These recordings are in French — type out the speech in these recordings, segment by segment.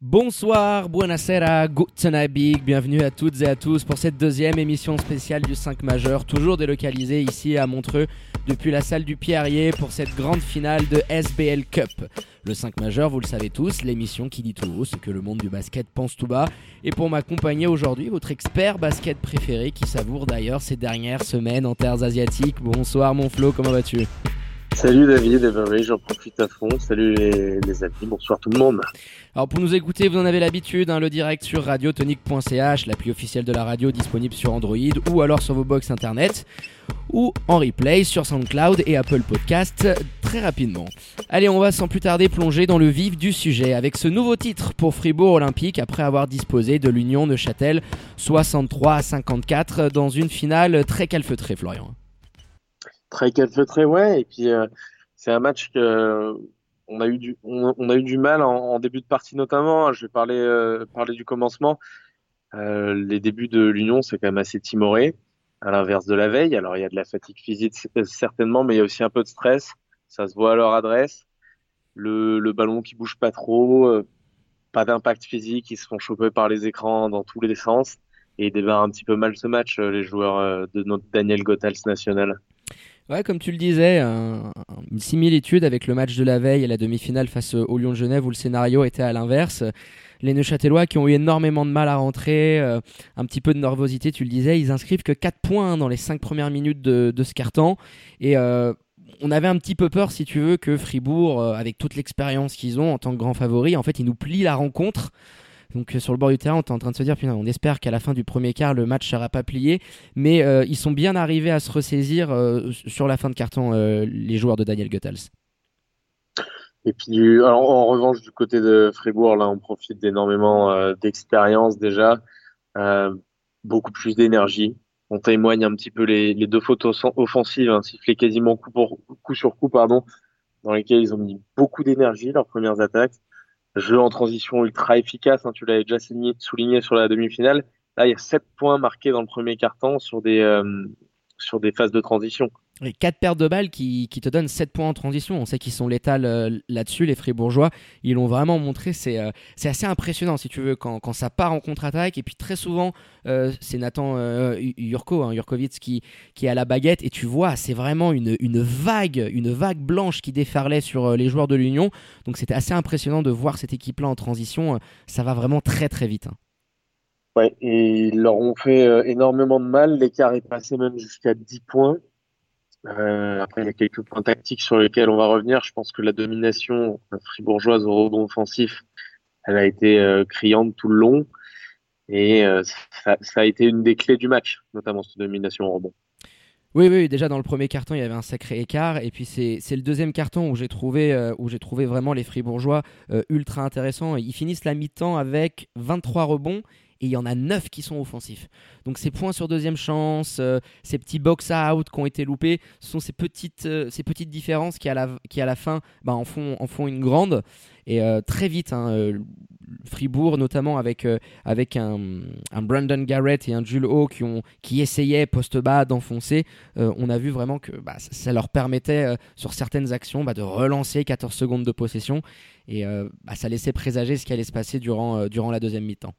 Bonsoir, buonasera, guten Abend, bienvenue à toutes et à tous pour cette deuxième émission spéciale du 5 majeur, toujours délocalisée ici à Montreux depuis la salle du Pierrier pour cette grande finale de SBL Cup. Le 5 majeur, vous le savez tous, l'émission qui dit tout haut ce que le monde du basket pense tout bas. Et pour m'accompagner aujourd'hui, votre expert basket préféré qui savoure d'ailleurs ces dernières semaines en terres asiatiques. Bonsoir mon Flo, comment vas-tu? Salut David, et ben oui, j'en profite à fond. Salut les, amis, bonsoir tout le monde. Alors pour nous écouter, vous en avez l'habitude, hein, le direct sur radiotonique.ch, l'appli officielle de la radio disponible sur Android ou alors sur vos box internet ou en replay sur SoundCloud et Apple Podcast très rapidement. Allez, on va sans plus tarder plonger dans le vif du sujet avec ce nouveau titre pour Fribourg Olympique après avoir disposé de l'Union de Châtel 63 à 54 dans une finale très calfeutrée, Florian. Très calfeutré, ouais. Et puis euh, c'est un match que on a eu du, on, a eu du mal en, en, début de partie notamment. Je vais parler, euh, parler du commencement. Euh, les débuts de l'Union, c'est quand même assez timoré, à l'inverse de la veille. Alors il y a de la fatigue physique certainement, mais il y a aussi un peu de stress. Ça se voit à leur adresse. Le, le ballon qui bouge pas trop, euh, pas d'impact physique, ils se font choper par les écrans dans tous les sens et ils démarrent un petit peu mal ce match, euh, les joueurs de notre Daniel Gothals national. Ouais, comme tu le disais, un, une similitude avec le match de la veille et la demi-finale face au Lyon de Genève où le scénario était à l'inverse. Les Neuchâtelois qui ont eu énormément de mal à rentrer, euh, un petit peu de nervosité, tu le disais, ils inscrivent que 4 points dans les 5 premières minutes de, de ce carton. Et euh, on avait un petit peu peur, si tu veux, que Fribourg, euh, avec toute l'expérience qu'ils ont en tant que grand favori, en fait, ils nous plient la rencontre. Donc sur le bord du terrain, on est en train de se dire, on espère qu'à la fin du premier quart, le match sera pas plié. Mais euh, ils sont bien arrivés à se ressaisir euh, sur la fin de carton, euh, les joueurs de Daniel Goethals. Et puis, en revanche, du côté de Fribourg, là, on profite d'énormément d'expérience déjà, beaucoup plus d'énergie. On témoigne un petit peu les, deux fautes offensives, hein, sifflées quasiment coup, sur coup, dans lesquelles ils ont mis beaucoup d'énergie, leurs premières attaques jeu en transition ultra efficace. Hein, tu l'avais déjà souligné sur la demi-finale. Là, il y a 7 points marqués dans le premier quart-temps sur des, euh, sur des phases de transition. Et 4 pertes de balles qui, te donnent 7 points en transition. On sait qu'ils sont létals euh, là-dessus, les Fribourgeois. Ils l'ont vraiment montré. C'est euh, assez impressionnant, si tu veux, quand, ça part en contre-attaque. Et puis très souvent, euh, c'est Nathan Jurko, hein, qui, est à la baguette. Et tu vois, c'est vraiment une, une, vague, une vague blanche qui déferlait sur les joueurs de l'Union. Donc c'était assez impressionnant de voir cette équipe-là en transition. Ça va vraiment très très vite. Hein. Ouais, et ils leur ont fait énormément de mal. L'écart est passé même jusqu'à 10 points. Euh, après, il y a quelques points tactiques sur lesquels on va revenir. Je pense que la domination fribourgeoise au rebond offensif, elle a été euh, criante tout le long. Et euh, ça, a été une des clés du match, notamment cette domination au rebond. Oui, oui, déjà dans le premier carton, il y avait un sacré écart. Et puis c'est le deuxième carton où j'ai trouvé, euh, où j'ai trouvé vraiment les Fribourgeois euh, ultra intéressants. Ils finissent la mi-temps avec 23 rebonds et il y en a 9 qui sont offensifs. Donc ces points sur deuxième chance, euh, ces petits box-out qui ont été loupés, ce sont ces petites, euh, ces petites différences qui à la, qui à la fin bah, en, font, en font une grande. Et euh, très vite, hein, Fribourg, notamment avec, avec un, un, Brandon Garrett et un Jules Ho qui, qui essayaient post bas d'enfoncer, on a vu vraiment que bah, ça, leur permettait sur certaines actions bah, de relancer 14 secondes de possession. Et ça laissait présager ce qui allait se passer durant, durant la deuxième mi-temps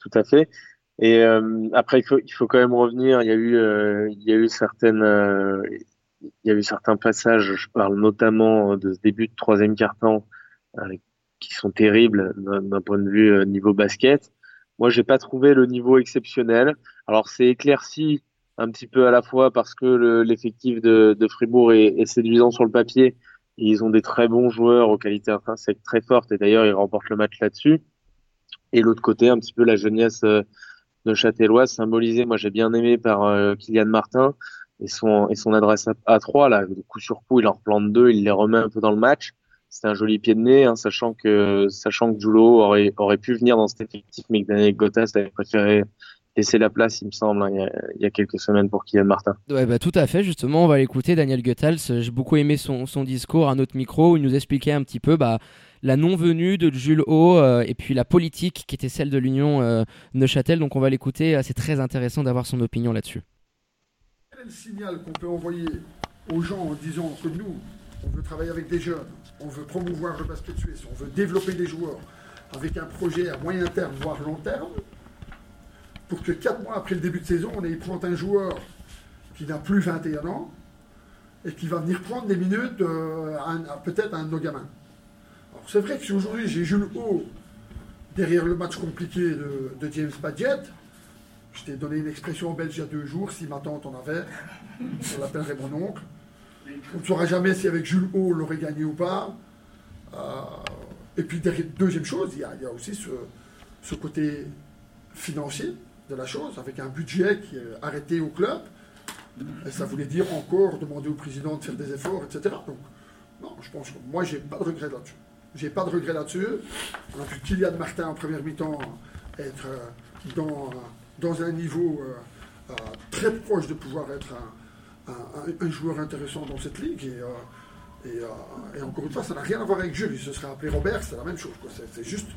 tout à fait. Et euh, après, il faut, il faut quand même revenir. Il y a eu, euh, il y a eu certaines, euh, il y a eu certains passages. Je parle notamment de ce début de troisième quart-temps qui sont terribles d'un point de vue niveau basket. Moi, j'ai pas trouvé le niveau exceptionnel. Alors, c'est éclairci un petit peu à la fois parce que l'effectif de, de, Fribourg est, est, séduisant sur le papier. ils ont des très bons joueurs aux qualités intrinsèques très fortes et d'ailleurs ils remportent le match là-dessus et l'autre côté, un petit peu la jeunesse euh, de Châtellois, symbolisée, moi j'ai bien aimé par euh, Kylian Martin et son, adresse à 3, là, coup sur coup, il en replante deux, il les remet un peu dans le match. C'est un joli pied de nez, hein, sachant que sachant que Julo aurait, aurait pu venir dans cet effectif, mais que Daniel Gottas avait préféré laisser la place, il me semble, hein, il, y a, il, y a, quelques semaines pour Kylian Martin. Ouais, bah, tout à fait, justement, on va l'écouter, Daniel Goethals. J'ai beaucoup aimé son, son discours à notre micro où il nous expliquait un petit peu bah, la non-venue de Jules Haut euh, et puis la politique qui était celle de l'Union euh, Neuchâtel. Donc on va l'écouter, c'est très intéressant d'avoir son opinion là-dessus. Quel est le signal qu'on peut envoyer aux gens en disant que nous, on veut travailler avec des jeunes, on veut promouvoir le basket suisse, on veut développer des joueurs avec un projet à moyen terme, voire long terme, pour que quatre mois après le début de saison, on ait prendre un joueur qui n'a plus 21 ans et qui va venir prendre des minutes euh, peut-être un de nos gamins. C'est vrai que si aujourd'hui j'ai Jules Haut derrière le match compliqué de, James Badgett, je t'ai donné une expression belge il y a deux jours, si ma tante en avait, je l'appellerait mon oncle. On ne saura jamais si avec Jules Haut l'aurait gagné ou pas. Euh, et puis, deuxième chose, il y a, aussi ce, côté financier de la chose, avec un budget qui est arrêté au club. Et ça voulait dire encore demander au président de faire des efforts, etc. Donc, non, je pense que moi, j'ai pas de regret là-dessus. J'ai pas de regret là-dessus. On a vu Kylian Martin en première mi-temps être euh, dans, dans un niveau euh, euh, très proche de pouvoir être un, joueur intéressant dans cette ligue. Et, et, encore une fois, ça n'a rien à voir avec Jules. Il se serait appelé Robert, c'est la même chose. C'est juste,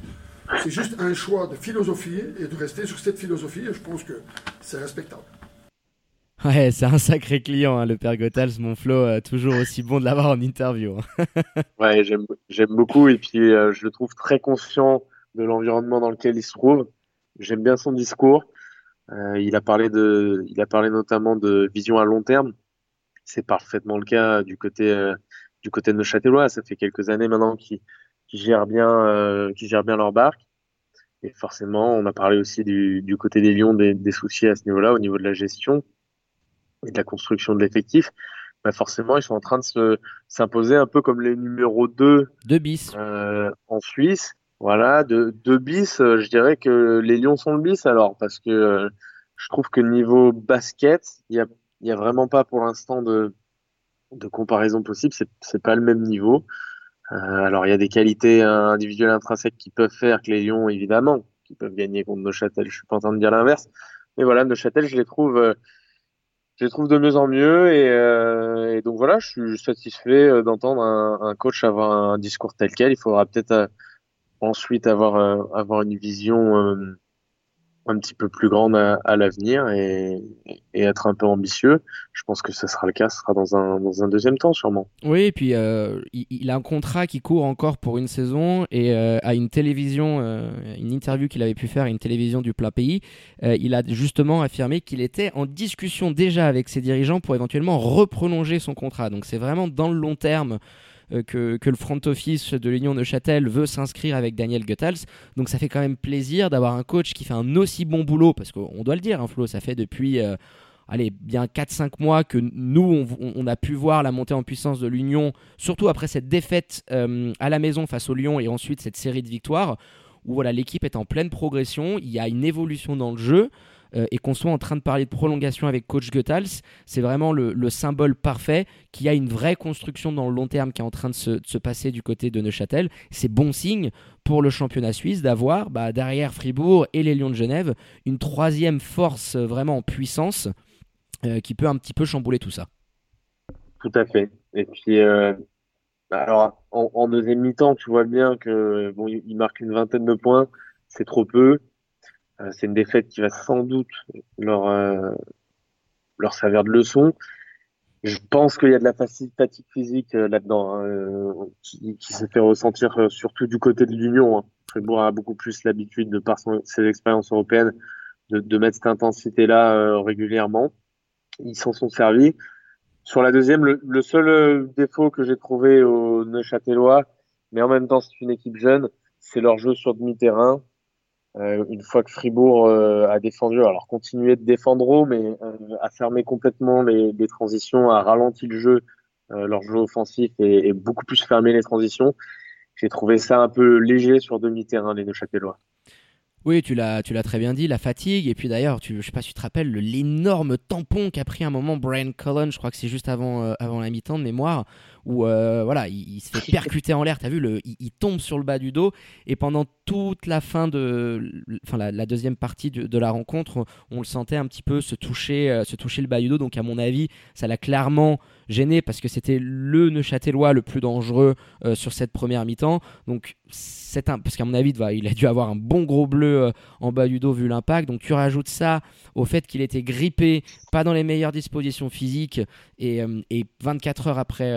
juste un choix de philosophie et de rester sur cette philosophie. Et je pense que c'est respectable. C'est un sacré client, hein, le père Gothals, mon Flo, toujours aussi bon de l'avoir en interview. Hein. ouais, j'aime beaucoup et puis euh, je le trouve très conscient de l'environnement dans lequel il se trouve. J'aime bien son discours. Euh, il a parlé de, il a parlé notamment de vision à long terme. C'est parfaitement le cas du côté euh, du côté de Neuchâtelois. Ça fait quelques années maintenant qu'ils gèrent bien, euh, gèrent bien leur barque. Et forcément, on a parlé aussi du, côté des Lions des soucis à ce niveau-là, au niveau de la gestion et de la construction de l'effectif, bah forcément, ils sont en train de se s'imposer un peu comme les numéros 2 de bis euh, en Suisse. Voilà, de, de bis, euh, je dirais que les Lions sont le bis alors, parce que euh, je trouve que niveau basket, il y a, y a vraiment pas pour l'instant de, de comparaison possible. C'est, pas le même niveau. Euh, alors, il y a des qualités individuelles intrinsèques qui peuvent faire que les Lions, évidemment, qui peuvent gagner contre Neuchâtel. Je suis pas en train de dire l'inverse. Mais voilà, Neuchâtel, je les trouve je les trouve de mieux en mieux et, euh, donc voilà, je suis satisfait euh, d'entendre un, coach avoir un discours tel quel. Il faudra peut-être euh, ensuite avoir avoir une vision un petit peu plus grande à, l'avenir et, être un peu ambitieux. Je pense que ce sera le cas, ce sera dans un, dans un deuxième temps sûrement. Oui, et puis euh, il, a un contrat qui court encore pour une saison et euh, à une télévision, euh, une interview qu'il avait pu faire à une télévision du plat pays, il a justement affirmé qu'il était en discussion déjà avec ses dirigeants pour éventuellement reprolonger son contrat. Donc c'est vraiment dans le long terme. Euh, que, le front office de l'Union de Châtel veut s'inscrire avec Daniel Goethals. Donc ça fait quand même plaisir d'avoir un coach qui fait un aussi bon boulot, parce qu'on doit le dire, hein, Flo, ça fait depuis euh, allez, bien 4-5 mois que nous, on, a pu voir la montée en puissance de l'Union, surtout après cette défaite euh, à la maison face au Lyon et ensuite cette série de victoires, où voilà, l'équipe est en pleine progression, il y a une évolution dans le jeu. Euh, et qu'on soit en train de parler de prolongation avec coach Goethals, c'est vraiment le, symbole parfait qu'il y a une vraie construction dans le long terme qui est en train de se, passer du côté de Neuchâtel. C'est bon signe pour le championnat suisse d'avoir bah, derrière Fribourg et les Lions de Genève une troisième force vraiment en puissance euh, qui peut un petit peu chambouler tout ça. Tout à fait. Et puis, euh, bah, alors en, deuxième mi-temps, tu vois bien que bon, il marque une vingtaine de points, c'est trop peu. Euh, c'est une défaite qui va sans doute leur euh, leur servir de leçon. Je pense qu'il y a de la fatigue physique euh, là-dedans hein, qui, qui s'est fait ressentir surtout du côté de l'Union. Hein. Fribourg a beaucoup plus l'habitude, de par ses expériences européennes, de, de mettre cette intensité-là régulièrement. Ils s'en sont servis. Sur la deuxième, le, le seul défaut que j'ai trouvé au Neuchâtelois, mais en même temps c'est une équipe jeune, c'est leur jeu sur demi-terrain. Euh, une fois que Fribourg euh, a défendu, alors continuer de défendre haut, mais euh, a fermé complètement les, transitions, a ralenti le jeu, leur jeu offensif et, et, beaucoup plus fermé les transitions. J'ai trouvé ça un peu léger sur demi-terrain, les Neuchâtelois. Oui, tu l'as, tu l'as très bien dit, la fatigue. Et puis d'ailleurs, tu, je sais pas si tu te rappelles l'énorme tampon qu'a pris un moment Brian Cullen, je crois que c'est juste avant, avant la mi-temps de mémoire, où euh, voilà, il, se fait percuter en l'air. T'as vu, le, il, tombe sur le bas du dos et pendant toute la fin de, enfin la, deuxième partie de, la rencontre, on le sentait un petit peu se toucher, euh, se toucher le bas du dos. Donc à mon avis, ça l'a clairement gêné parce que c'était le Neuchâtelois le plus dangereux euh, sur cette première mi-temps. Donc c'est un, parce qu'à mon avis, il a dû avoir un bon gros bleu en bas du dos vu l'impact. Donc tu rajoutes ça au fait qu'il était grippé, pas dans les meilleures dispositions physiques et, et 24 heures après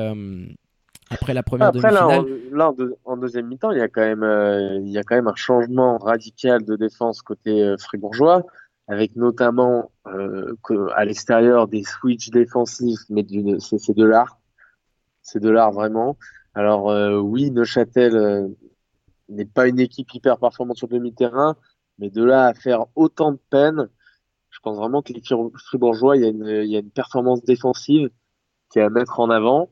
après la première Après, là, demi-finale. en, là, en, deux- en deuxième mi-temps, il y a quand même, euh, il y a quand même un changement radical de défense côté euh, fribourgeois, avec notamment euh, que- à l'extérieur des switches défensifs, mais d'une- c'est c'est de l'art, c'est de l'art vraiment. Alors euh, oui, Neuchâtel n'est pas une équipe hyper performante sur le demi-terrain, mais de là à faire autant de peine, je pense vraiment que les Fri- Fribourgeois, il y a une, il y a une performance défensive qui est à mettre en avant.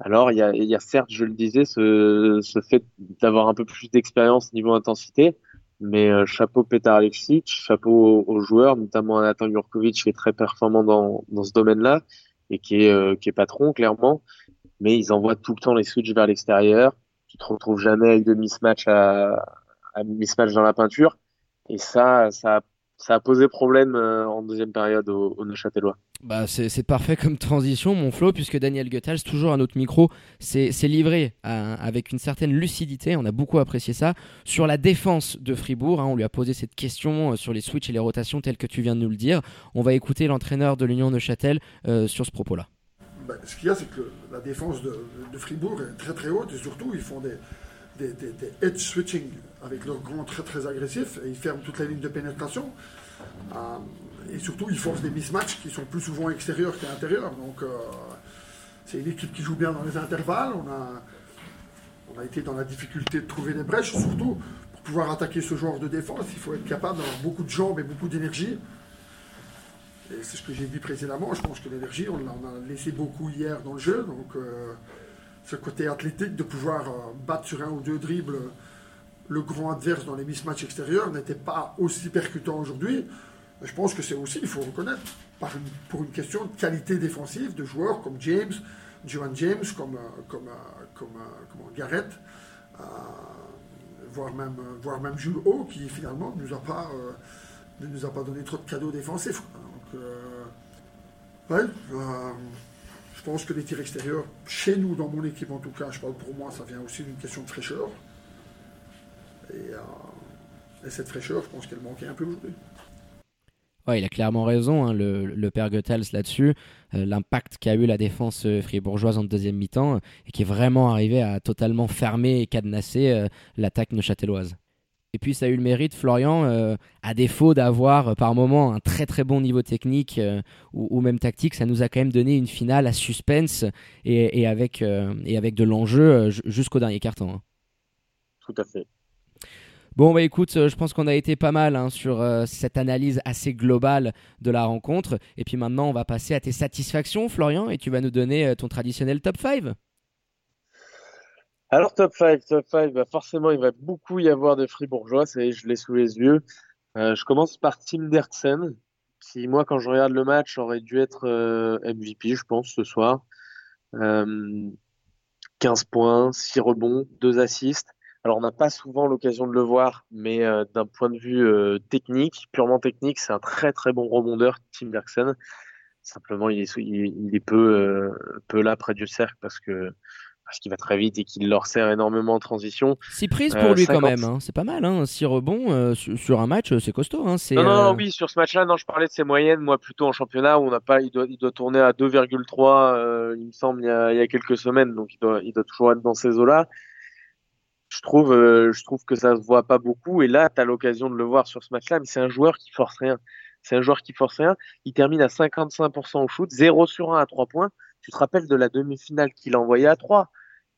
Alors, il y a, y a certes, je le disais, ce, fait d'avoir un peu plus d'expérience niveau intensité, mais euh, chapeau Petar Alexic, chapeau aux, joueurs, notamment Nathan Jurkovic, qui est très performant dans, ce domaine-là et qui est, euh, qui est patron, clairement. Mais ils envoient tout le temps les switches vers l'extérieur. Tu te retrouves jamais avec de mismatch à, à mismatch dans la peinture. Et ça, ça, a- ça a posé problème euh, en deuxième période aux, aux Neuchâtelois. Bah, c'est parfait comme transition, mon Flo, puisque Daniel Goethals, toujours à notre micro, s'est livré à- avec une certaine lucidité. On a beaucoup apprécié ça. Sur la défense de Fribourg, hein, on lui a posé cette question euh, sur les switches et les rotations, telles que tu viens de nous le dire. On va écouter l'entraîneur de l'Union Neuchâtel euh, sur ce propos-là. Ben, ce qu'il y a, c'est que la défense de, de Fribourg est très très haute et surtout ils font des, des, edge switching avec leurs grands très très agressifs et ils ferment toute la ligne de pénétration. Euh, et surtout ils forcent des mismatchs qui sont plus souvent extérieurs qu'intérieurs. Donc euh, c'est une équipe qui joue bien dans les intervalles. On a, on a été dans la difficulté de trouver des brèches. Surtout pour pouvoir attaquer ce genre de défense, il faut être capable d'avoir beaucoup de jambes et beaucoup d'énergie. Et c'est ce que j'ai dit précédemment. Je pense que l'énergie, on, l'a- laissé beaucoup hier dans le jeu. Donc, euh, ce côté athlétique de pouvoir euh, battre sur un ou deux dribbles le grand adverse dans les mismatchs extérieurs n'était pas aussi percutant aujourd'hui. Je pense que c'est aussi, il faut reconnaître, pour une question de qualité défensive de joueurs comme James, Johan James, comme, euh, comme, euh, comme, euh, Garrett, euh, voire, même, euh, voire même Jules Haut, qui finalement ne nous a pas, euh, ne nous a pas donné trop de cadeaux défensifs. Donc, euh, ouais, euh, pense que les tirs extérieurs, chez nous, dans mon équipe en tout cas, je parle pour moi, ça vient aussi d'une question de fraîcheur. Et, euh, et cette fraîcheur, je pense qu'elle manquait un peu aujourd'hui. Ouais, il a clairement raison, hein, le, père Goethals là-dessus. Euh, L'impact qu'a eu la défense euh, fribourgeoise en deuxième mi-temps et qui est vraiment arrivé à totalement fermer et cadenasser l'attaque neuchâteloise. Et puis ça a eu le mérite, Florian, euh, à défaut d'avoir euh, par moment un très très bon niveau technique euh, ou, ou même tactique, ça nous a quand même donné une finale à suspense et, et avec, euh, et avec de l'enjeu ju- jusqu'au dernier carton. hein. Tout à fait. Bon, bah écoute, je pense qu'on a été pas mal hein, sur euh, cette analyse assez globale de la rencontre. Et puis maintenant, on va passer à tes satisfactions, Florian, et tu vas nous donner ton traditionnel top 5. Alors, top 5, top 5, bah forcément, il va beaucoup y avoir de fribourgeois, ça y est, je l'ai sous les yeux. Euh, je commence par Tim Derksen, qui, moi, quand je regarde le match, aurait dû être euh, MVP, je pense, ce soir. Euh, 15 points, 6 rebonds, 2 assists. Alors, on n'a pas souvent l'occasion de le voir, mais euh, d'un point de vue euh, technique, purement technique, c'est un très très bon rebondeur, Tim Derksen. Simplement, il est, il, est peu, euh, peu là près du cercle parce que parce qu'il va très vite et qu'il leur sert énormément en transition. 6 prises pour Euh, lui quand 50. même, hein. c'est pas mal. Hein. 6 rebonds euh, sur, sur un match, c'est costaud. Hein. C'est, Non, non, euh, non, oui, sur ce match-là, non, je parlais de ses moyennes, moi, plutôt en championnat, où on n'a pas, il doit, il doit tourner à 2,3, euh, il me semble, il y a, il y a quelques semaines, donc il doit, il doit toujours être dans ces eaux-là. Je trouve, euh, je trouve que ça se voit pas beaucoup, et là, tu as l'occasion de le voir sur ce match-là, mais c'est un joueur qui force rien. C'est un joueur qui force rien. Il termine à 55% au shoot, 0 sur 1 à 3 points. Tu te rappelles de la demi-finale qu'il a envoyée à 3.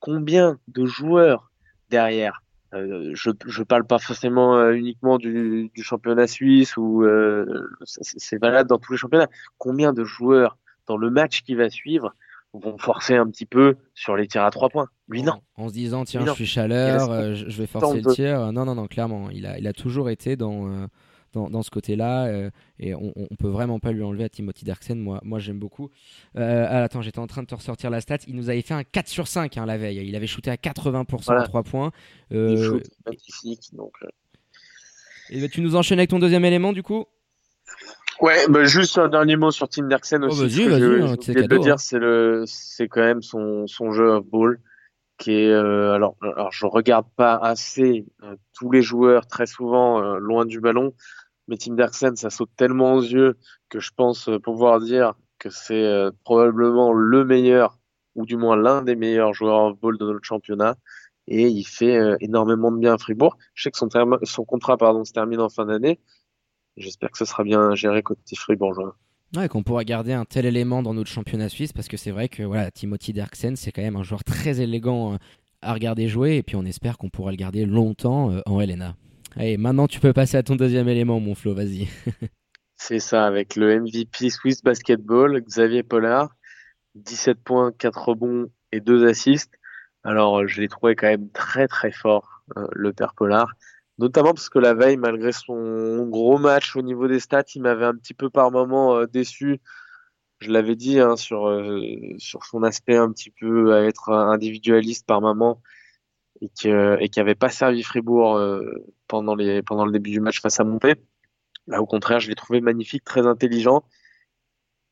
Combien de joueurs derrière euh, je je parle pas forcément euh, uniquement du, du championnat suisse ou euh, c'est valable dans tous les championnats. Combien de joueurs dans le match qui va suivre vont forcer un petit peu sur les tirs à trois points? Lui non. En, se disant, tiens, Lui, je suis chaleur, je, vais forcer le tir. Non, non, non, clairement. Il a, il a toujours été dans, dans, dans ce côté-là. euh, et on, on peut vraiment pas lui enlever à Timothy Derksen. Moi, moi j'aime beaucoup. Euh, ah, attends, j'étais en train de te ressortir la stat. Il nous avait fait un 4 sur 5 hein, la veille. Il avait shooté à 80% Voilà. à 3 points. Il Euh, shoot magnifique. Donc, euh. et ben, tu nous enchaînes avec ton deuxième élément du coup? Ouais, bah, juste un dernier mot sur Tim Derksen Oh, aussi. hein, j'ai c'est oublié de cadeau, le dire, hein. c'est le, c'est quand même son, son jeu off ball qui est, euh, alors, je regarde pas assez euh, tous les joueurs très souvent euh, loin du ballon, mais Tim Derksen, ça saute tellement aux yeux que je pense pouvoir dire que c'est probablement le meilleur ou du moins l'un des meilleurs joueurs off-ball de notre championnat. Et il fait énormément de bien à Fribourg. Je sais que son, son contrat pardon, se termine en fin d'année. J'espère que ce sera bien géré côté fribourgeois. Ouais, qu'on pourra garder un tel élément dans notre championnat suisse parce que c'est vrai que voilà, Timothy Derksen, c'est quand même un joueur très élégant euh, à regarder jouer et puis on espère qu'on pourra le garder longtemps euh, en LNA. Allez, maintenant tu peux passer à ton deuxième élément, mon Flo, vas-y. c'est ça, avec le MVP Swiss Basketball, Xavier Pollard, 17 points, 4 rebonds et 2 assists. Alors, je l'ai trouvé quand même très très fort, euh, le père Pollard. Notamment parce que la veille, malgré son gros match au niveau des stats, il m'avait un petit peu par moment euh, déçu. Je l'avais dit hein, sur, euh, sur son aspect un petit peu à être individualiste par moment et qui et qui avait pas servi Fribourg pendant, les, pendant le début du match face à Montpellier. Là, au contraire, je l'ai trouvé magnifique, très intelligent.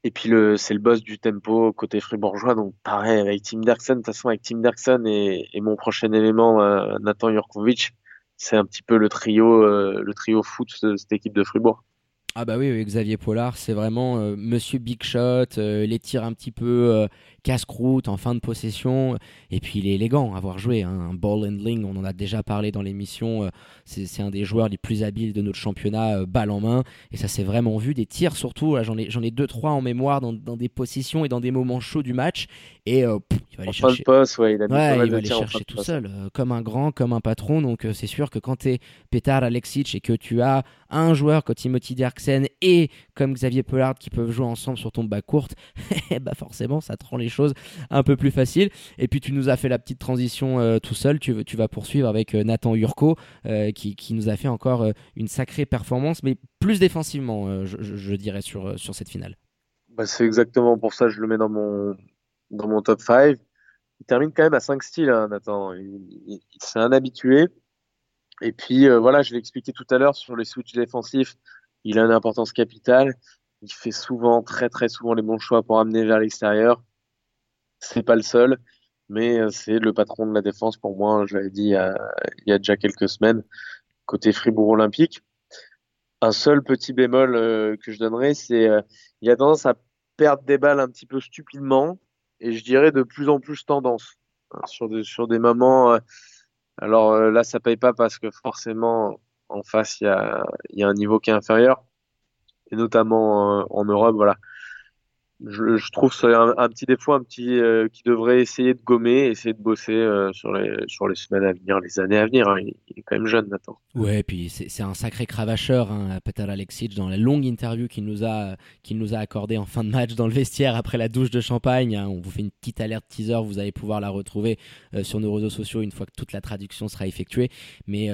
Et puis le, c'est le boss du tempo côté fribourgeois, donc pareil avec Tim Derksen. De toute façon, avec Tim Derksen et, et mon prochain élément, euh, Nathan Jurkovic, c'est un petit peu le trio, euh, le trio foot de cette équipe de Fribourg. Ah bah oui, Xavier Pollard, c'est vraiment euh, Monsieur Big Shot, les tirs un petit peu casse-croûte en fin de possession. Et puis il est élégant à avoir joué. Hein. Un ball handling, on en a déjà parlé dans l'émission. Euh, c'est un des joueurs les plus habiles de notre championnat, euh, balle en main. Et ça s'est vraiment vu. Des tirs surtout, j'en ai, ai deux, trois en mémoire dans, des positions et dans des moments chauds du match. Et euh, il va aller chercher, poste, ouais, il, il va aller chercher tout seul, comme un grand, comme un patron. Donc c'est sûr que quand tu es Petar Alexic et que tu as un joueur comme Timothy Et comme Xavier Pollard qui peuvent jouer ensemble sur ton bas courte, bah forcément ça te rend les choses un peu plus faciles. Et puis tu nous as fait la petite transition euh, tout seul, tu, tu, vas poursuivre avec euh, Nathan Urco euh, qui, qui, nous a fait encore une sacrée performance, mais plus défensivement, je, dirais, sur, sur cette finale. Bah, c'est exactement pour ça que je le mets dans mon, dans mon top 5. Il termine quand même à 5 styles, hein, Nathan. C'est un habitué. Et puis voilà, je l'ai expliqué tout à l'heure sur les switches défensifs il a une importance capitale. Il fait souvent, très très souvent les bons choix pour amener vers l'extérieur. C'est pas le seul, mais euh, c'est le patron de la défense pour moi. Je l'avais dit il y, a, déjà quelques semaines côté Fribourg Olympique. Un seul petit bémol euh, que je donnerais, c'est euh, il a tendance à perdre des balles un petit peu stupidement et je dirais de plus en plus tendance hein, sur sur des moments. alors là, ça paye pas parce que forcément en face, il y a, y a, un niveau qui est inférieur. Et notamment euh, en Europe, voilà je, trouve c'est un, petit défaut, un petit euh, qui devrait essayer de gommer, essayer de bosser euh, sur les sur les semaines à venir, les années à venir. Hein. Il, est quand même jeune, Nathan. Ouais, et puis c'est un sacré cravacheur, hein, Petar Alexic, dans la longue interview qu'il nous a qu'il nous a accordé en fin de match dans le vestiaire après la douche de champagne. Hein. On vous fait une petite alerte teaser, vous allez pouvoir la retrouver euh, sur nos réseaux sociaux une fois que toute la traduction sera effectuée. Mais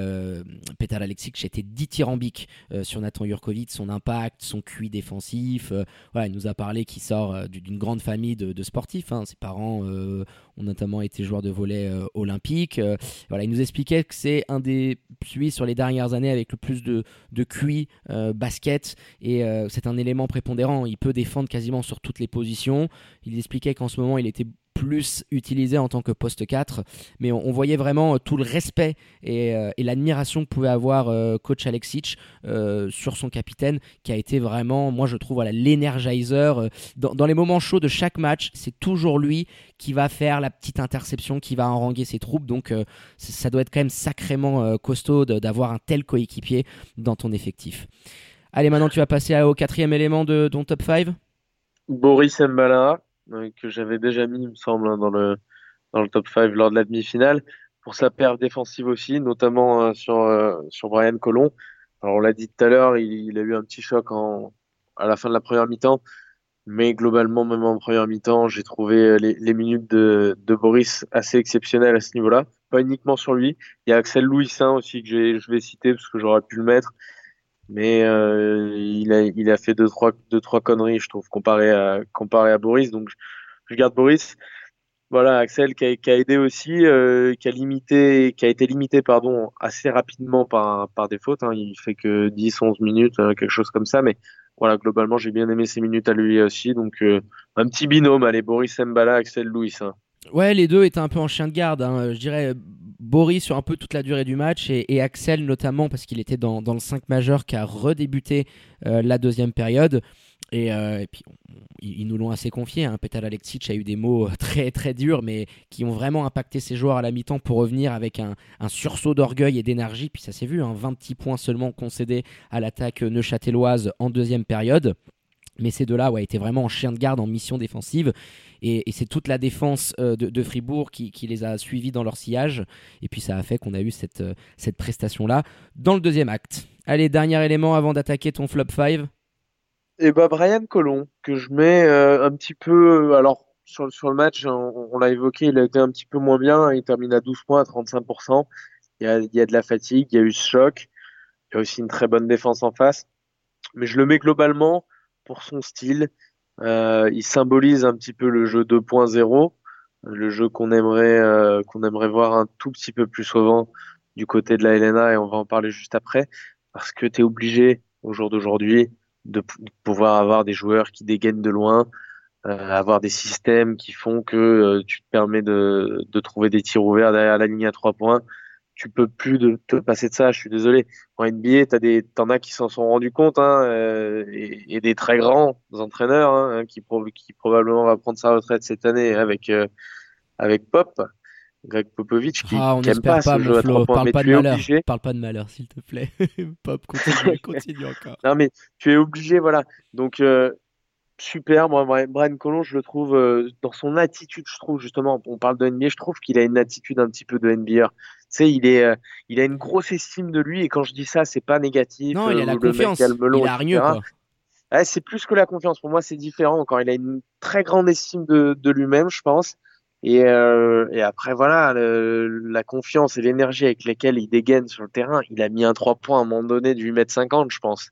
Petar Alexic j'étais dithyrambique sur Nathan Jurkovic, son impact, son QI défensif. il nous a parlé qu'il sort euh, d'une grande famille de, sportifs. Hein. Ses parents euh, ont notamment été joueurs de volet euh, olympique. il nous expliquait que c'est un des Suisses sur les dernières années avec le plus de, de QI basket et c'est un élément prépondérant. Il peut défendre quasiment sur toutes les positions. Il expliquait qu'en ce moment il était plus utilisé en tant que poste 4, mais on, voyait vraiment euh, tout le respect et, euh, l'admiration que pouvait avoir euh, coach Alexic sur son capitaine, qui a été vraiment, moi je trouve, voilà, l'énergizer. Dans, les moments chauds de chaque match, c'est toujours lui qui va faire la petite interception, qui va enranguer ses troupes, donc ça doit être quand même sacrément costaud d'avoir un tel coéquipier dans ton effectif. Allez, maintenant tu vas passer au quatrième élément de ton top 5 Boris Mbala, que j'avais déjà mis, il me semble, hein, dans le dans le top 5 lors de la demi-finale, pour sa perte défensive aussi, notamment euh, sur euh, sur Brian Colon. Alors on l'a dit tout à l'heure, il, a eu un petit choc en à la fin de la première mi-temps, mais globalement même en première mi-temps, j'ai trouvé les, les minutes de, de Boris assez exceptionnelles à ce niveau-là. Pas uniquement sur lui, il y a Axel Louis aussi que je vais citer parce que j'aurais pu le mettre mais euh, il, a, fait deux trois, deux, trois conneries, je trouve, comparé à, comparé à Boris. Donc, je garde Boris. Voilà, Axel qui a, aidé aussi, euh, qui a limité, qui a été limité, pardon, assez rapidement par, par des fautes. Hein. Il fait que 10, 11 minutes, euh, quelque chose comme ça. Mais voilà, globalement, j'ai bien aimé ces minutes à lui aussi. Donc, un petit binôme, allez, Boris Mbala, Axel Louis. Hein. Ouais, les deux étaient un peu en chien de garde. Hein. Je dirais Boris sur un peu toute la durée du match et, Axel notamment parce qu'il était dans, le 5 majeur qui a redébuté euh, la deuxième période. Et, puis, ils, nous l'ont assez confié. Hein. Petal Alexic a eu des mots très très durs, mais qui ont vraiment impacté ses joueurs à la mi-temps pour revenir avec un, sursaut d'orgueil et d'énergie. Puis ça s'est vu, hein, 20 petits points seulement concédés à l'attaque neuchâteloise en deuxième période. Mais ces deux-là ouais, étaient vraiment en chien de garde, en mission défensive. Et, c'est toute la défense euh, de, Fribourg qui, les a suivis dans leur sillage. Et puis ça a fait qu'on a eu cette, euh, cette prestation-là dans le deuxième acte. Allez, dernier élément avant d'attaquer ton flop 5. Et bah Brian Colomb, que je mets euh, un petit peu. Alors, sur, sur le match, on, l'a évoqué, il a été un petit peu moins bien. Il termine à 12 points, à 35%. Il y a, il y a de la fatigue, il y a eu ce choc. Il y a aussi une très bonne défense en face. Mais je le mets globalement pour son style. Euh, il symbolise un petit peu le jeu 2.0, le jeu qu'on aimerait euh, qu'on aimerait voir un tout petit peu plus souvent du côté de la Helena et on va en parler juste après parce que tu es obligé au jour d'aujourd'hui de, pouvoir avoir des joueurs qui dégainent de loin, euh, avoir des systèmes qui font que tu te permets de, de trouver des tirs ouverts derrière la ligne à trois points tu peux plus de, te passer de ça. Je suis désolé. En NBA, t'as des, t'en as qui s'en sont rendus compte, hein, euh, et, des très grands entraîneurs, hein, qui, qui probablement va prendre sa retraite cette année avec euh, avec Pop, Greg Popovich, qui, ah, on pas, pas ce jeu à trois points. Parle pas de malheur. Parle pas de malheur, s'il te plaît. Pop, continue, continue encore. Non, mais tu es obligé, voilà. Donc euh, super. Moi, Brian Colon, je le trouve euh, dans son attitude, je trouve justement, on parle de NBA, je trouve qu'il a une attitude un petit peu de NBA. Tu sais, il est, euh, il a une grosse estime de lui et quand je dis ça, c'est pas négatif. Non, il a la confiance. il a rien, quoi. c'est plus que la confiance. Pour moi, c'est différent. Encore, il a une très grande estime de, de lui-même, je pense. Et, euh, et après, voilà, la confiance et l'énergie avec lesquelles il dégaine sur le terrain. Il a mis un 3 points à un moment donné de 8m50, je pense.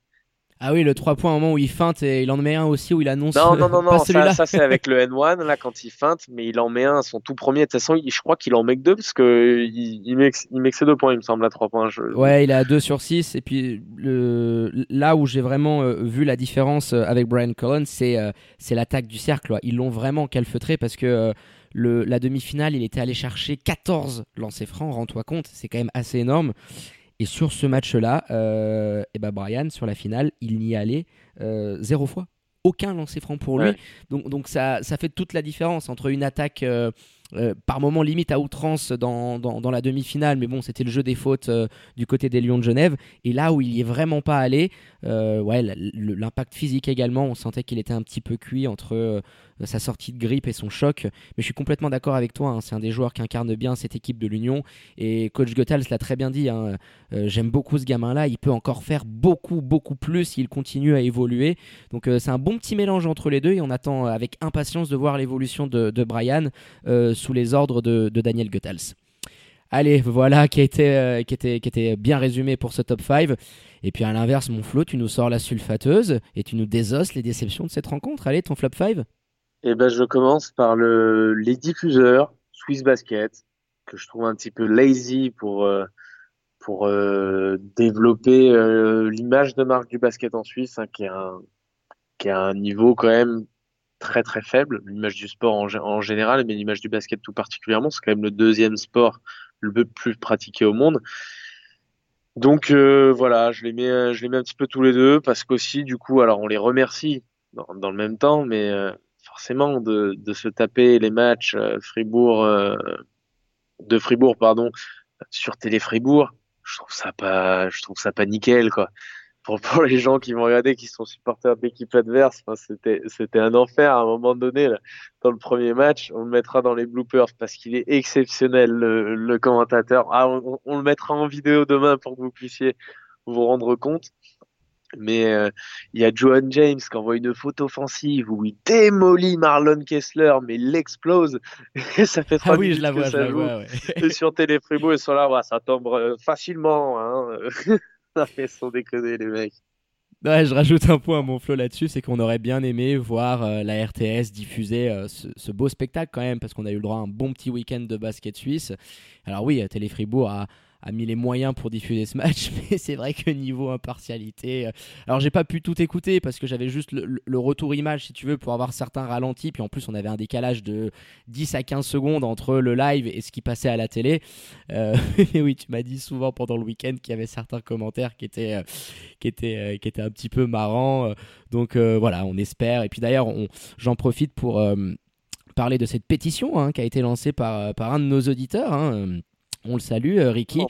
Ah oui, le 3 points au moment où il feinte et il en met un aussi où il annonce. Non, non, non, non ça, ça c'est avec le N1 là quand il feinte, mais il en met un, son tout premier. De toute façon, je crois qu'il en met que deux parce que il, il, met, il met que ses deux points, il me semble, à 3 points. Je... Ouais, il est à 2 sur 6. Et puis le... là où j'ai vraiment euh, vu la différence euh, avec Brian Cullen, c'est euh, c'est l'attaque du cercle. Ils l'ont vraiment calfeutré parce que. Le, la demi-finale, il était allé chercher 14 lancers francs, rends-toi compte, c'est quand même assez énorme. Et sur ce match-là, euh, et ben Brian, sur la finale, il n'y allait euh, zéro fois. Aucun lancer franc pour lui. Donc, donc ça, ça fait toute la différence entre une attaque euh, euh, par moment limite à outrance dans, dans, la demi-finale, mais bon, c'était le jeu des fautes du côté des Lions de Genève. Et là où il n'y est vraiment pas allé, ouais, l'impact physique également, on sentait qu'il était un petit peu cuit entre sa sortie de grippe et son choc. Mais je suis complètement d'accord avec toi. Hein. c'est un des joueurs qui incarne bien cette équipe de l'Union. Et coach Goethals l'a très bien dit. Hein. Euh, j'aime beaucoup ce gamin-là. Il peut encore faire beaucoup, beaucoup plus s'il continue à évoluer. Donc euh, c'est un bon petit mélange entre les deux. Et on attend avec impatience de voir l'évolution de, Brian euh, sous les ordres de, Daniel Goethals. Allez, voilà qui, a été, qui, était, qui était bien résumé pour ce top 5. Et puis à l'inverse, mon Flo, tu nous sors la sulfateuse et tu nous désosses les déceptions de cette rencontre. Allez, ton flop 5 eh ben, je commence par le, les diffuseurs Swiss Basket, que je trouve un petit peu lazy pour, euh, pour euh, développer euh, l'image de marque du basket en Suisse, hein, qui, est un, qui a un niveau quand même très très faible, l'image du sport en, général, mais l'image du basket tout particulièrement, c'est quand même le deuxième sport le plus pratiqué au monde. Donc voilà, je les mets, je les mets un petit peu tous les deux parce qu'aussi du coup, alors on les remercie dans, le même temps, mais forcément de, de, se taper les matchs euh, Fribourg euh, de Fribourg pardon sur Télé Fribourg je trouve ça pas je trouve ça pas nickel quoi pour, pour les gens qui vont regarder qui sont supporters d'équipe adverse c'était c'était un enfer à un moment donné là, dans le premier match on le mettra dans les bloopers parce qu'il est exceptionnel le, le commentateur ah, on, on, le mettra en vidéo demain pour que vous puissiez vous rendre compte mais euh, il y a Johan James qui envoie une faute offensive où il démolit Marlon Kessler, mais il l'explose. ça fait ah oui, je la vois, je la vois ouais. sur Télé Fribourg, ils sont là, ça tombe euh, facilement. Hein. ça fait son déconner, les mecs. Je rajoute un point à mon flow là-dessus, c'est qu'on aurait bien aimé voir euh, la RTS diffuser ce, ce, beau spectacle quand même, parce qu'on a eu le droit à un bon petit week-end de basket suisse. Alors oui, Télé Fribourg a, a mis les moyens pour diffuser ce match, mais c'est vrai que niveau impartialité, euh, alors j'ai pas pu tout écouter parce que j'avais juste le, retour image si tu veux pour avoir certains ralentis, puis en plus on avait un décalage de 10 à 15 secondes entre le live et ce qui passait à la télé. Euh, et oui, tu m'as dit souvent pendant le week-end qu'il y avait certains commentaires qui étaient, euh, qui étaient, qui étaient un petit peu marrants. donc voilà, on espère. Et puis d'ailleurs, j'en profite pour parler de cette pétition hein, qui a été lancée par, par un de nos auditeurs. Hein, on le salue, euh, Ricky,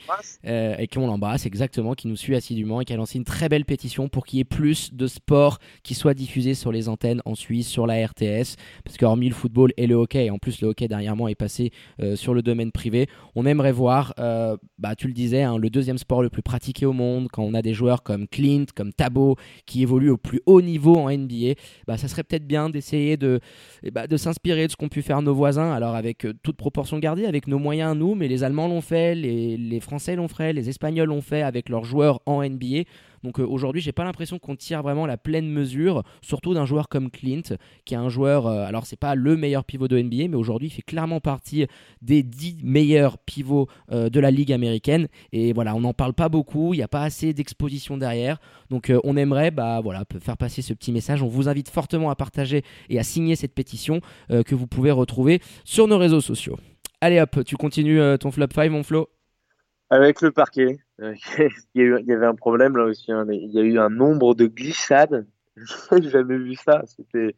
euh, et qu'on l'embrasse exactement, qui nous suit assidûment et qui a lancé une très belle pétition pour qu'il y ait plus de sport qui soit diffusé sur les antennes en Suisse, sur la RTS, parce qu'hormis le football et le hockey, et en plus le hockey dernièrement est passé euh, sur le domaine privé, on aimerait voir, bah, tu le disais, hein, le deuxième sport le plus pratiqué au monde, quand on a des joueurs comme Clint, comme Tabo, qui évoluent au plus haut niveau en NBA, bah, ça serait peut-être bien d'essayer de, eh bah, de s'inspirer de ce qu'ont pu faire nos voisins, alors avec toute proportion gardée, avec nos moyens nous, mais les Allemands l'ont fait, les, Français l'ont fait, les Espagnols l'ont fait avec leurs joueurs en NBA. Donc euh, aujourd'hui, j'ai pas l'impression qu'on tire vraiment la pleine mesure, surtout d'un joueur comme Clint, qui est un joueur, euh, alors c'est pas le meilleur pivot de NBA, mais aujourd'hui il fait clairement partie des 10 meilleurs pivots euh, de la ligue américaine. Et voilà, on n'en parle pas beaucoup, il n'y a pas assez d'exposition derrière. Donc on aimerait bah, voilà, faire passer ce petit message. On vous invite fortement à partager et à signer cette pétition que vous pouvez retrouver sur nos réseaux sociaux. Allez hop, tu continues euh, ton flop 5, mon Flo Avec le parquet. il, y avait un problème là aussi. Hein. Il y a eu un nombre de glissades. J'ai jamais vu ça. Il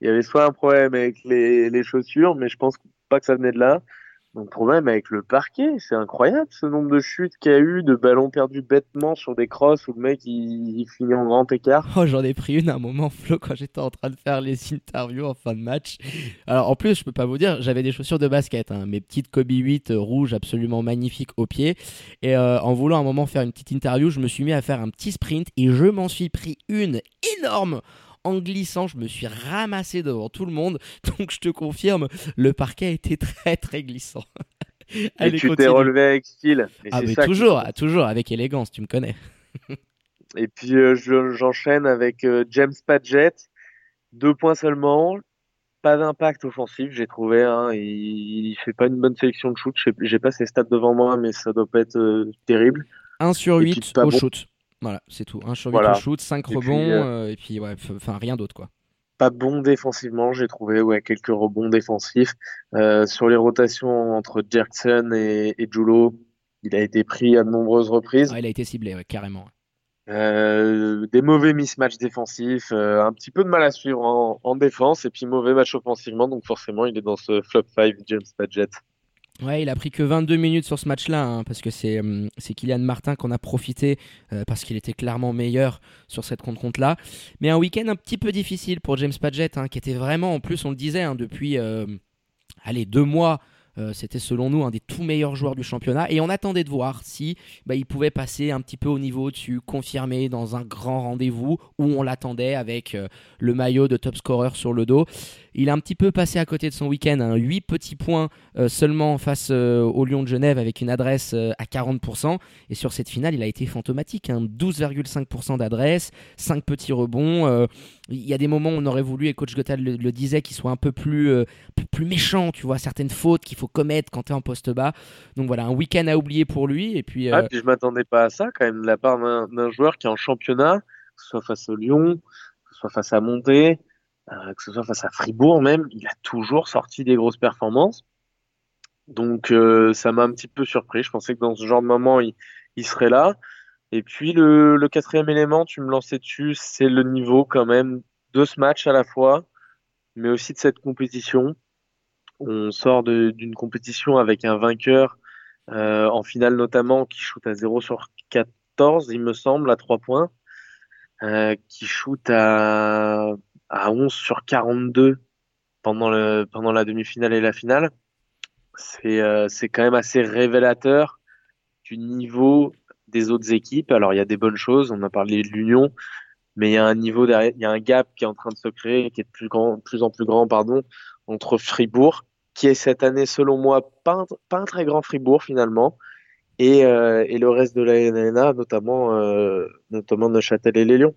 y avait soit un problème avec les chaussures, mais je pense pas que ça venait de là. Donc problème avec le parquet, c'est incroyable ce nombre de chutes qu'il y a eu, de ballons perdus bêtement sur des crosses où le mec il, finit en grand écart. Oh j'en ai pris une à un moment Flo quand j'étais en train de faire les interviews en fin de match. Alors en plus je peux pas vous dire, j'avais des chaussures de basket, hein, mes petites Kobe 8 euh, rouges absolument magnifiques au pied. Et euh, en voulant un moment faire une petite interview, je me suis mis à faire un petit sprint et je m'en suis pris une énorme en glissant, je me suis ramassé devant tout le monde. Donc je te confirme, le parquet était très très glissant. Et tu t'es relevé avec style. ah mais toujours, toujours avec élégance, tu me connais. Et puis euh, j'enchaîne avec euh, James Padgett, deux points seulement, pas d'impact offensif, j'ai trouvé. Hein, il, fait pas une bonne sélection de shoot. J'ai pas ses stats devant moi, mais ça doit pas être euh, terrible. 1 sur 8 au shoot. Voilà, c'est tout. Un sur 8 shoot, 5 rebonds, euh, euh, et puis ouais, enfin rien d'autre quoi. Pas bon défensivement, j'ai trouvé ouais, quelques rebonds défensifs. Euh, sur les rotations entre Jackson et, et Julo, il a été pris à de nombreuses reprises. il a été ciblé, carrément. des mauvais mismatchs défensifs, un petit peu de mal à suivre en, en, défense, et puis mauvais match offensivement, donc forcément il est dans ce flop 5 James Padgett. Ouais, il a pris que 22 minutes sur ce match-là, hein, parce que c'est hum, c'est Kylian Martin qu'on a profité, euh, parce qu'il était clairement meilleur sur cette contre-contre-là. Mais un week-end un petit peu difficile pour James Padgett, hein, qui était vraiment, en plus, on le disait, hein, depuis euh, allez, deux mois, euh, c'était selon nous un des tout meilleurs joueurs du championnat et on attendait de voir si bah, il pouvait passer un petit peu au niveau dessus, confirmé dans un grand rendez-vous où on l'attendait avec le maillot de top scorer sur le dos. Il a un petit peu passé à côté de son week-end, hein, 8 petits points euh, seulement face euh, au Lyon de Genève avec une adresse euh, à 40%. Et sur cette finale, il a été fantomatique, 12,5% hein, d'adresse, 5 petits rebonds. Il y a des moments où on aurait voulu, et coach Gotthard le, disait, qu'il soit un peu plus, plus méchant, tu vois, certaines fautes qu'il faut commettre quand tu es en poste bas. Donc voilà, un week-end à oublier pour lui. Et puis, ah, puis je m'attendais pas à ça quand même de la part d'un joueur qui est en championnat, que ce soit face au Lyon, que ce soit face à Monté. Euh, que ce soit face à Fribourg même, il a toujours sorti des grosses performances. Donc euh, ça m'a un petit peu surpris. Je pensais que dans ce genre de moment, il, serait là. Et puis le, quatrième élément, tu me lançais dessus, c'est le niveau quand même de ce match à la fois, mais aussi de cette compétition. On sort d'une compétition avec un vainqueur euh, en finale notamment qui shoot à 0 sur 14, il me semble, à 3 points, qui shoot à à 11 sur 42 pendant, le, pendant la demi-finale et la finale. C'est euh, quand même assez révélateur du niveau des autres équipes. Alors il y a des bonnes choses, on a parlé de l'Union, mais il y a un niveau derrière, il y a un gap qui est en train de se créer, qui est de plus, grand, plus en plus grand pardon, entre Fribourg, qui est cette année selon moi pas un, très grand Fribourg finalement, et, euh, et le reste de la NNA, notamment, euh, notamment Neuchâtel et les Lions.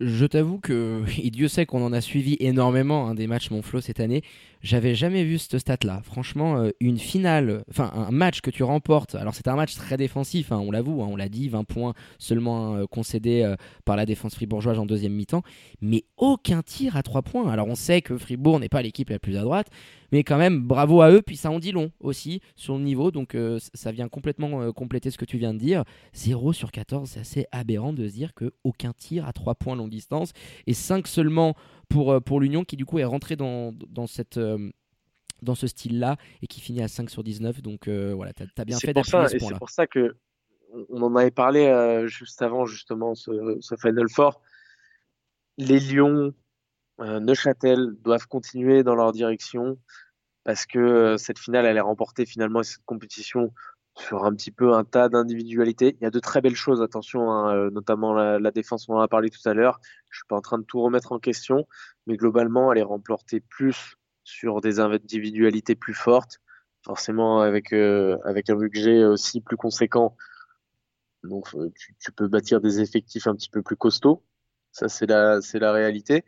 Je t'avoue que, et Dieu sait qu'on en a suivi énormément hein, des matchs Monflo cette année, j'avais jamais vu cette stat-là. Franchement, euh, une finale, enfin un match que tu remportes, alors c'est un match très défensif, hein, on l'avoue, hein, on l'a dit, 20 points seulement euh, concédés euh, par la défense fribourgeoise en deuxième mi-temps, mais aucun tir à 3 points. Alors on sait que Fribourg n'est pas l'équipe la plus à droite, mais quand même, bravo à eux, puis ça en dit long aussi sur le niveau, donc ça vient complètement compléter ce que tu viens de dire. 0 sur 14, c'est assez aberrant de se dire que aucun tir à 3 points longue distance, et 5 seulement pour, euh, pour l'Union qui du coup est rentré dans, dans cette euh, dans ce style-là et qui finit à 5 sur 19. Donc euh, voilà, tu as, bien fait d'appuyer ce point-là. C'est pour ça que on en avait parlé juste avant justement ce, ce, Final Four. Les Lions, Neuchâtel doivent continuer dans leur direction parce que cette finale elle est remportée finalement cette compétition sur un petit peu un tas d'individualités. Il y a de très belles choses, attention, hein, euh, notamment la, défense, on en a parlé tout à l'heure. Je suis pas en train de tout remettre en question, mais globalement, elle est remportée plus sur des individualités plus fortes, forcément avec, euh, un budget aussi plus conséquent. Donc, euh, tu, tu, peux bâtir des effectifs un petit peu plus costauds. Ça, c'est la, c'est la réalité.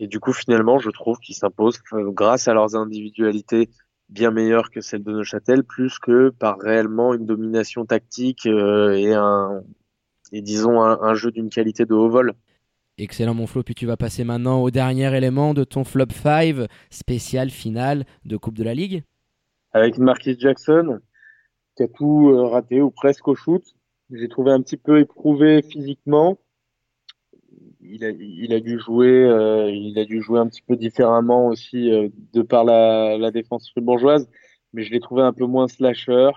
Et du coup, finalement, je trouve qu'ils s'imposent grâce à leurs individualités bien meilleure que celle de Neuchâtel, plus que par réellement une domination tactique euh, et un et disons un, jeu d'une qualité de haut vol. Excellent mon Flo, puis tu vas passer maintenant au dernier élément de ton flop 5 spécial finale de Coupe de la Ligue. Avec Marquis Jackson, qui a tout euh, raté ou presque au shoot. J'ai trouvé un petit peu éprouvé physiquement il a, dû jouer, euh, il a dû jouer un petit peu différemment aussi euh, de par la, défense fribourgeoise, mais je l'ai trouvé un peu moins slasher.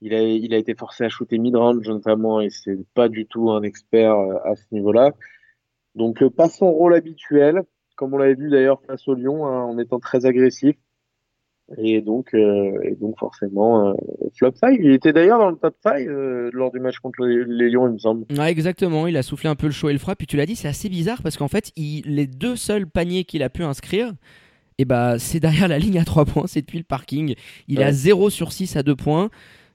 Il a, il a été forcé à shooter mid-range notamment et c'est pas du tout un expert euh, à ce niveau-là. Donc pas son rôle habituel, comme on l'avait vu d'ailleurs face au Lyon, hein, en étant très agressif. Et donc, euh, et donc forcément, euh, flop 5. Il était d'ailleurs dans le top 5 euh, lors du match contre les, Lions, il me semble. Ouais, exactement. Il a soufflé un peu le chaud et le froid. Puis tu l'as dit, c'est assez bizarre parce qu'en fait, il, les deux seuls paniers qu'il a pu inscrire, et eh bah, c'est derrière la ligne à 3 points, c'est depuis le parking. Il à 0 sur 6 à 2 points.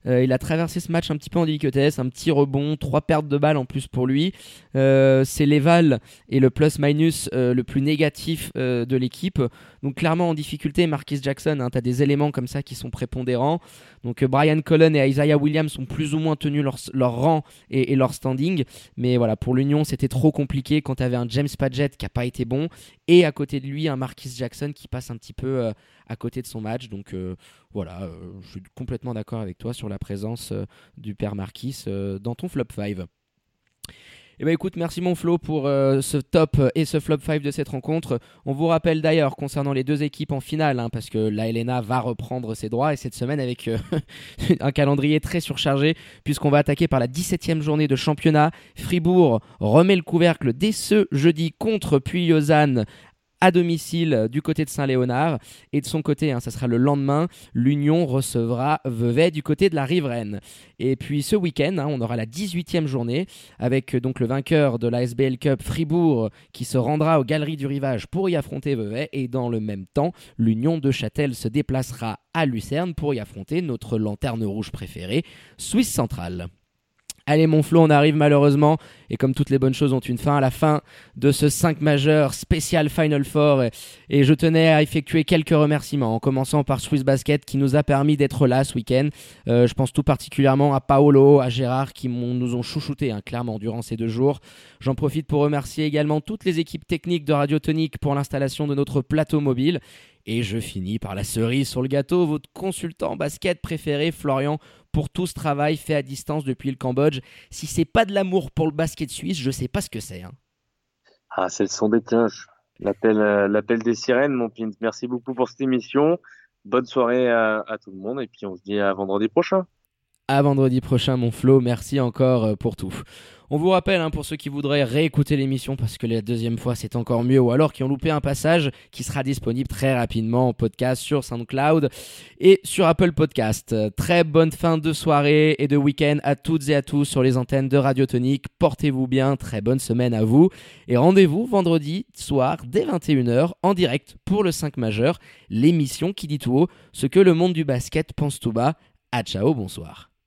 Euh, il a traversé ce match un petit peu en délicatesse, un petit rebond, trois pertes de balles en plus pour lui. Euh, c'est l'éval et le plus-minus euh, le plus négatif de l'équipe. Donc clairement en difficulté, Marquis Jackson, hein, tu as des éléments comme ça qui sont prépondérants. Donc Brian Cullen et Isaiah Williams sont plus ou moins tenus leur, rang et, leur standing. Mais voilà, pour l'Union, c'était trop compliqué quand tu avais un James Padgett qui n'a pas été bon. Et à côté de lui, un Marquis Jackson qui passe un petit peu à côté de son match. Donc euh, voilà, euh, je suis complètement d'accord avec toi sur la présence euh, du père Marquis dans ton flop 5. Eh ben écoute, merci mon Flo pour ce top et ce flop 5 de cette rencontre. On vous rappelle d'ailleurs concernant les deux équipes en finale, hein, parce que la Helena va reprendre ses droits et cette semaine avec un calendrier très surchargé, puisqu'on va attaquer par la 17e journée de championnat. Fribourg remet le couvercle dès ce jeudi contre Puy-Lausanne à domicile euh, du côté de Saint-Léonard. Et de son côté, hein, ça sera le lendemain, l'Union recevra Vevey du côté de la riveraine. Et puis ce week-end, hein, on aura la 18e journée avec euh, donc le vainqueur de la SBL Cup Fribourg qui se rendra aux Galeries du Rivage pour y affronter Vevey. Et dans le même temps, l'Union de Châtel se déplacera à Lucerne pour y affronter notre lanterne rouge préférée, Suisse Centrale. Allez mon Flo, on arrive malheureusement, et comme toutes les bonnes choses ont une fin, à la fin de ce 5 majeur spécial Final Four. Et, je tenais à effectuer quelques remerciements, en commençant par Swiss Basket qui nous a permis d'être là ce week-end. Euh, je pense tout particulièrement à Paolo, à Gérard qui nous ont chouchouté hein, clairement durant ces deux jours. J'en profite pour remercier également toutes les équipes techniques de Radio Tonique pour l'installation de notre plateau mobile. Et je finis par la cerise sur le gâteau, votre consultant basket préféré, Florian, pour tout ce travail fait à distance depuis le Cambodge. Si c'est pas de l'amour pour le basket suisse, je sais pas ce que c'est. Hein. Ah, c'est le son des cloches. L'appel, euh, des sirènes, mon Pint. Merci beaucoup pour cette émission. Bonne soirée à, tout le monde et puis on se dit à vendredi prochain. À vendredi prochain, mon Flo. Merci encore euh, pour tout. On vous rappelle, hein, pour ceux qui voudraient réécouter l'émission, parce que la deuxième fois c'est encore mieux, ou alors qui ont loupé un passage, qui sera disponible très rapidement en podcast sur SoundCloud et sur Apple Podcast. Très bonne fin de soirée et de week-end à toutes et à tous sur les antennes de Radio Tonique. Portez-vous bien, très bonne semaine à vous. Et rendez-vous vendredi soir dès 21h en direct pour le 5 majeur, l'émission qui dit tout haut ce que le monde du basket pense tout bas. À ciao, bonsoir.